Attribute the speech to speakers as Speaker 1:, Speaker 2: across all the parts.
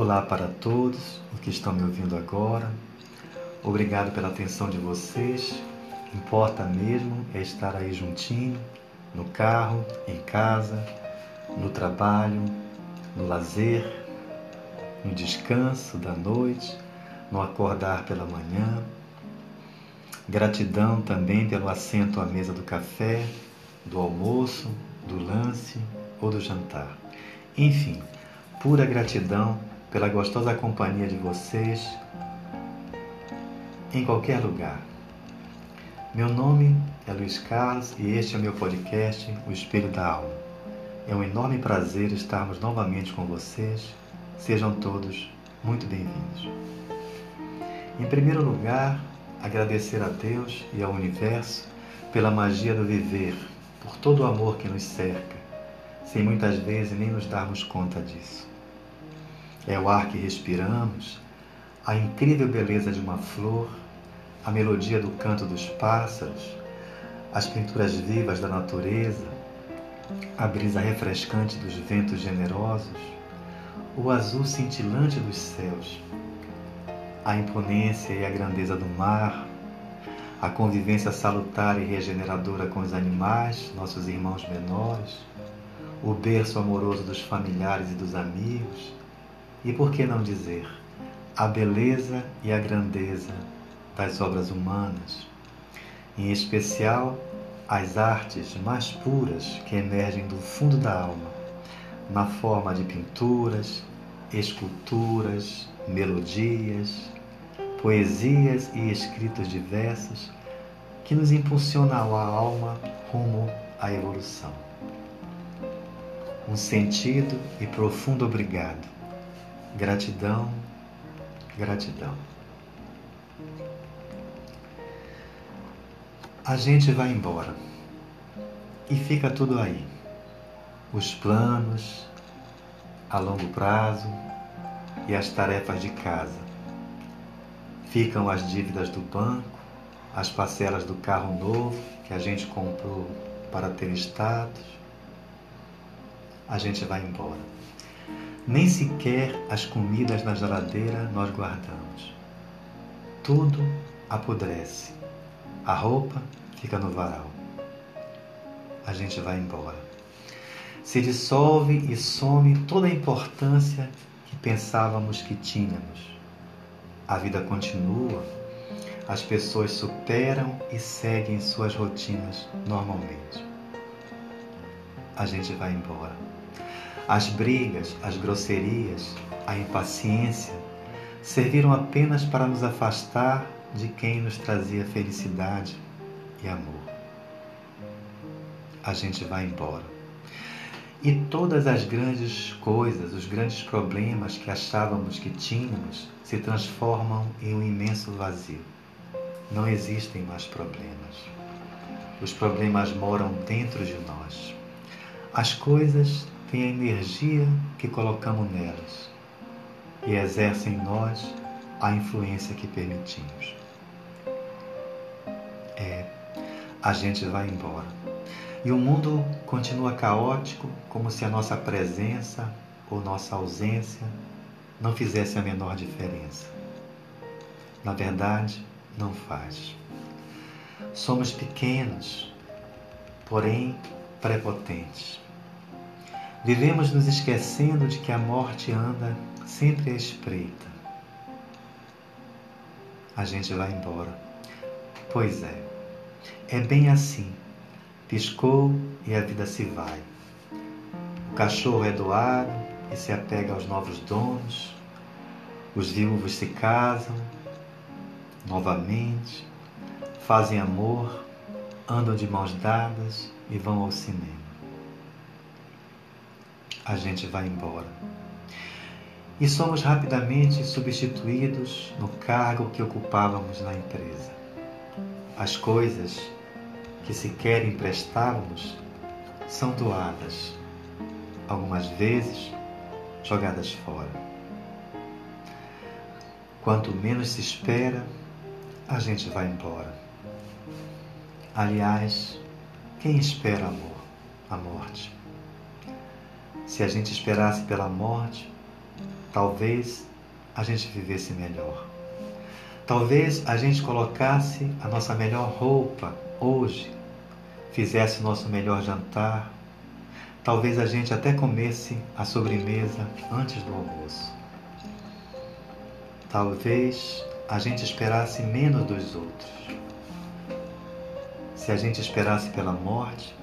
Speaker 1: Olá para todos os que estão me ouvindo agora. Obrigado pela atenção de vocês. Importa mesmo é estar aí juntinho, no carro, em casa, no trabalho, no lazer, no descanso da noite, no acordar pela manhã. Gratidão também pelo assento à mesa do café, do almoço, do lance ou do jantar. Enfim, pura gratidão pela gostosa companhia de vocês em qualquer lugar. Meu nome é Luiz Carlos e este é meu podcast, O Espelho da Alma. É um enorme prazer estarmos novamente com vocês. Sejam todos muito bem-vindos. Em primeiro lugar, agradecer a Deus e ao universo pela magia do viver, por todo o amor que nos cerca, sem muitas vezes nem nos darmos conta disso é o ar que respiramos, a incrível beleza de uma flor, a melodia do canto dos pássaros, as pinturas vivas da natureza, a brisa refrescante dos ventos generosos, o azul cintilante dos céus, a imponência e a grandeza do mar, a convivência salutar e regeneradora com os animais, nossos irmãos menores, o berço amoroso dos familiares e dos amigos, e por que não dizer a beleza e a grandeza das obras humanas, em especial as artes mais puras que emergem do fundo da alma, na forma de pinturas, esculturas, melodias, poesias e escritos diversos que nos impulsionam a alma rumo à evolução. Um sentido e profundo obrigado Gratidão, gratidão. A gente vai embora e fica tudo aí. Os planos a longo prazo e as tarefas de casa. Ficam as dívidas do banco, as parcelas do carro novo que a gente comprou para ter status. A gente vai embora. Nem sequer as comidas na geladeira nós guardamos. Tudo apodrece. A roupa fica no varal. A gente vai embora. Se dissolve e some toda a importância que pensávamos que tínhamos. A vida continua, as pessoas superam e seguem suas rotinas normalmente. A gente vai embora. As brigas, as grosserias, a impaciência serviram apenas para nos afastar de quem nos trazia felicidade e amor. A gente vai embora. E todas as grandes coisas, os grandes problemas que achávamos que tínhamos, se transformam em um imenso vazio. Não existem mais problemas. Os problemas moram dentro de nós. As coisas tem a energia que colocamos nelas e exerce em nós a influência que permitimos. É, a gente vai embora. E o mundo continua caótico, como se a nossa presença ou nossa ausência não fizesse a menor diferença. Na verdade, não faz. Somos pequenos, porém prepotentes. Vivemos nos esquecendo de que a morte anda sempre à espreita. A gente vai embora. Pois é, é bem assim. Piscou e a vida se vai. O cachorro é doado e se apega aos novos donos. Os viúvos se casam novamente, fazem amor, andam de mãos dadas e vão ao cinema a gente vai embora. E somos rapidamente substituídos no cargo que ocupávamos na empresa. As coisas que sequer emprestávamos são doadas, algumas vezes jogadas fora. Quanto menos se espera, a gente vai embora. Aliás, quem espera amor? A morte. Se a gente esperasse pela morte, talvez a gente vivesse melhor. Talvez a gente colocasse a nossa melhor roupa hoje, fizesse o nosso melhor jantar. Talvez a gente até comesse a sobremesa antes do almoço. Talvez a gente esperasse menos dos outros. Se a gente esperasse pela morte,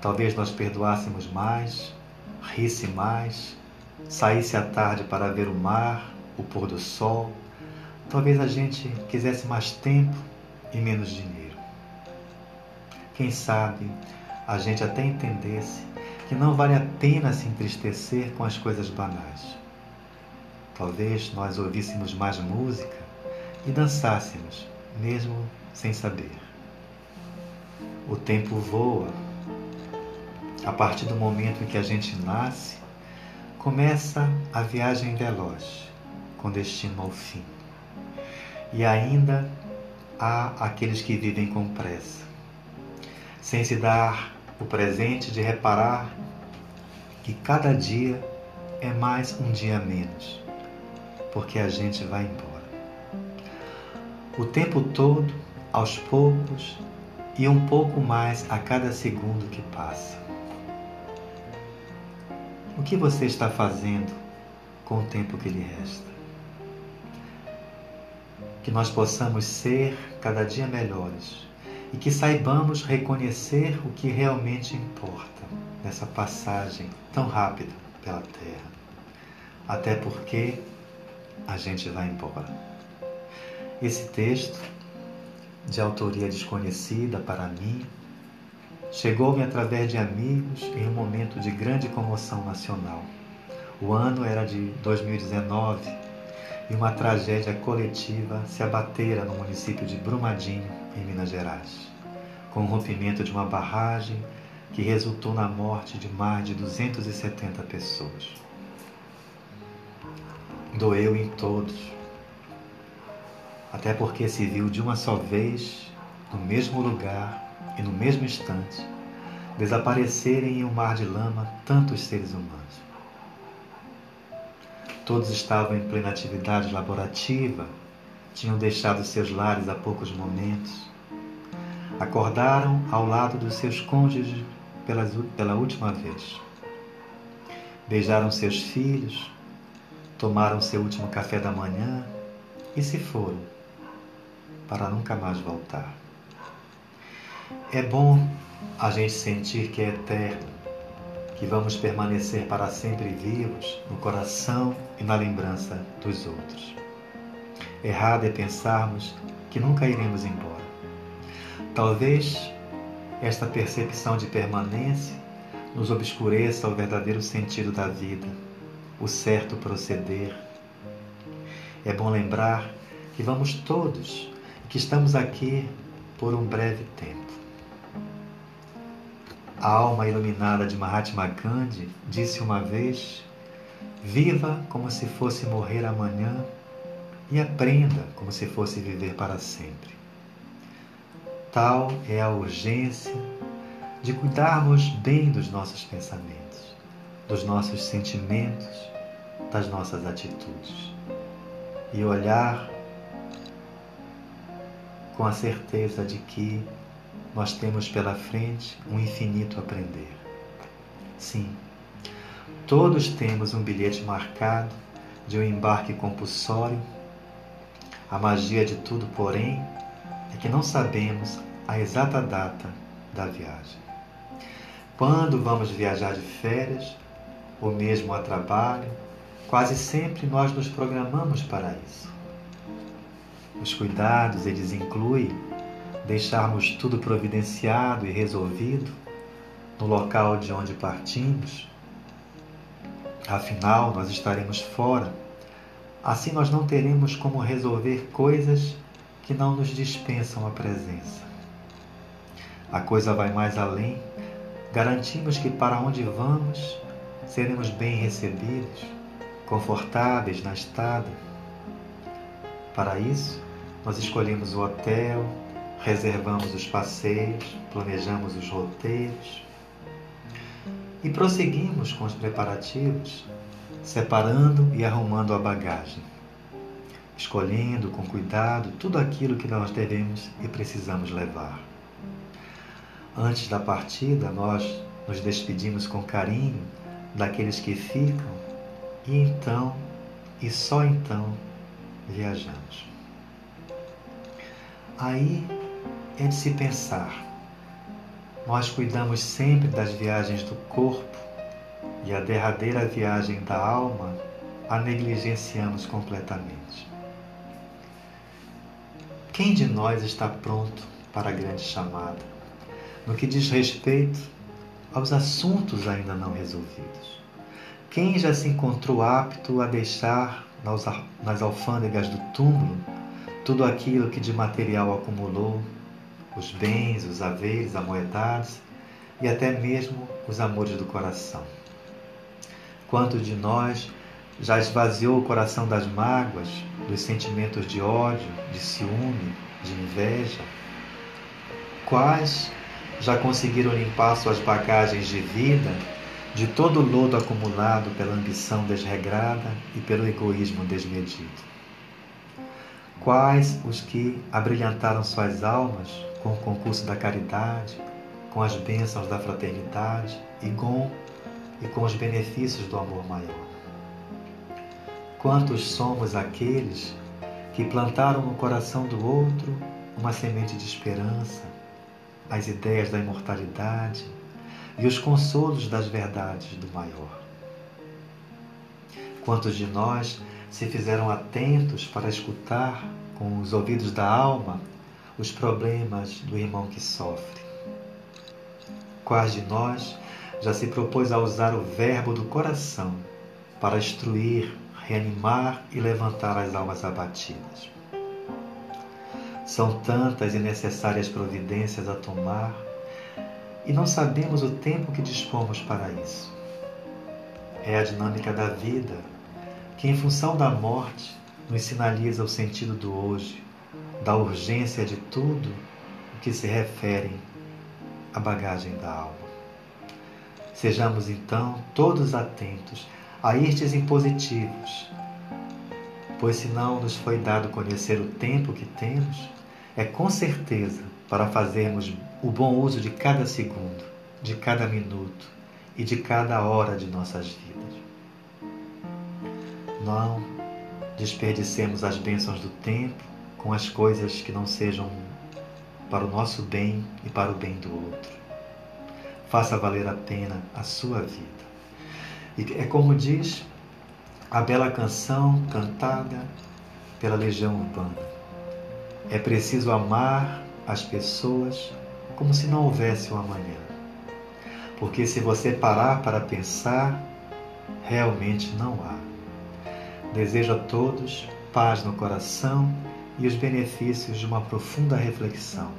Speaker 1: talvez nós perdoássemos mais, risse mais, saísse à tarde para ver o mar, o pôr do sol. Talvez a gente quisesse mais tempo e menos dinheiro. Quem sabe a gente até entendesse que não vale a pena se entristecer com as coisas banais. Talvez nós ouvíssemos mais música e dançássemos, mesmo sem saber. O tempo voa. A partir do momento em que a gente nasce, começa a viagem veloz, com destino ao fim. E ainda há aqueles que vivem com pressa, sem se dar o presente de reparar que cada dia é mais um dia menos, porque a gente vai embora. O tempo todo, aos poucos e um pouco mais a cada segundo que passa. O que você está fazendo com o tempo que lhe resta? Que nós possamos ser cada dia melhores e que saibamos reconhecer o que realmente importa nessa passagem tão rápida pela Terra. Até porque a gente vai embora. Esse texto, de autoria desconhecida para mim, Chegou-me através de amigos em um momento de grande comoção nacional. O ano era de 2019 e uma tragédia coletiva se abatera no município de Brumadinho, em Minas Gerais, com o rompimento de uma barragem que resultou na morte de mais de 270 pessoas. Doeu em todos, até porque se viu de uma só vez, no mesmo lugar, e no mesmo instante desaparecerem em um mar de lama tantos seres humanos. Todos estavam em plena atividade laborativa, tinham deixado seus lares há poucos momentos, acordaram ao lado dos seus cônjuges pela, pela última vez. Beijaram seus filhos, tomaram seu último café da manhã e se foram, para nunca mais voltar. É bom a gente sentir que é eterno, que vamos permanecer para sempre vivos no coração e na lembrança dos outros. Errado é pensarmos que nunca iremos embora. Talvez esta percepção de permanência nos obscureça o verdadeiro sentido da vida, o certo proceder. É bom lembrar que vamos todos, que estamos aqui por um breve tempo. A alma iluminada de Mahatma Gandhi disse uma vez: Viva como se fosse morrer amanhã e aprenda como se fosse viver para sempre. Tal é a urgência de cuidarmos bem dos nossos pensamentos, dos nossos sentimentos, das nossas atitudes e olhar com a certeza de que nós temos pela frente um infinito aprender. Sim, todos temos um bilhete marcado de um embarque compulsório. A magia de tudo, porém, é que não sabemos a exata data da viagem. Quando vamos viajar de férias, ou mesmo a trabalho, quase sempre nós nos programamos para isso. Os cuidados, eles incluem deixarmos tudo providenciado e resolvido no local de onde partimos, afinal nós estaremos fora. Assim nós não teremos como resolver coisas que não nos dispensam a presença. A coisa vai mais além. Garantimos que para onde vamos seremos bem recebidos, confortáveis na estada. Para isso, nós escolhemos o hotel, reservamos os passeios, planejamos os roteiros e prosseguimos com os preparativos separando e arrumando a bagagem, escolhendo com cuidado tudo aquilo que nós devemos e precisamos levar. Antes da partida, nós nos despedimos com carinho daqueles que ficam e então, e só então, viajamos. Aí é de se pensar. Nós cuidamos sempre das viagens do corpo e a derradeira viagem da alma a negligenciamos completamente. Quem de nós está pronto para a grande chamada? No que diz respeito aos assuntos ainda não resolvidos. Quem já se encontrou apto a deixar nas alfândegas do túmulo tudo aquilo que de material acumulou, os bens, os haveres amoedados e até mesmo os amores do coração? Quanto de nós já esvaziou o coração das mágoas, dos sentimentos de ódio, de ciúme, de inveja? Quais já conseguiram limpar suas bagagens de vida de todo o lodo acumulado pela ambição desregrada e pelo egoísmo desmedido. Quais os que abrilhantaram suas almas com o concurso da caridade, com as bênçãos da fraternidade e com, e com os benefícios do amor maior? Quantos somos aqueles que plantaram no coração do outro uma semente de esperança, as ideias da imortalidade e os consolos das verdades do maior. Quantos de nós se fizeram atentos para escutar com os ouvidos da alma os problemas do irmão que sofre? Quais de nós já se propôs a usar o verbo do coração para instruir, reanimar e levantar as almas abatidas? São tantas e necessárias providências a tomar e não sabemos o tempo que dispomos para isso. É a dinâmica da vida que, em função da morte, nos sinaliza o sentido do hoje, da urgência de tudo o que se refere à bagagem da alma. Sejamos então todos atentos a estes impositivos, pois se não nos foi dado conhecer o tempo que temos, é com certeza para fazermos o bom uso de cada segundo, de cada minuto e de cada hora de nossas vidas. Não desperdicemos as bênçãos do tempo com as coisas que não sejam para o nosso bem e para o bem do outro. Faça valer a pena a sua vida. E é como diz a bela canção cantada pela Legião Urbana. É preciso amar as pessoas como se não houvesse um amanhã. Porque se você parar para pensar, realmente não há. Desejo a todos paz no coração e os benefícios de uma profunda reflexão.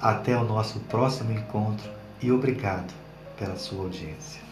Speaker 1: Até o nosso próximo encontro e obrigado pela sua audiência.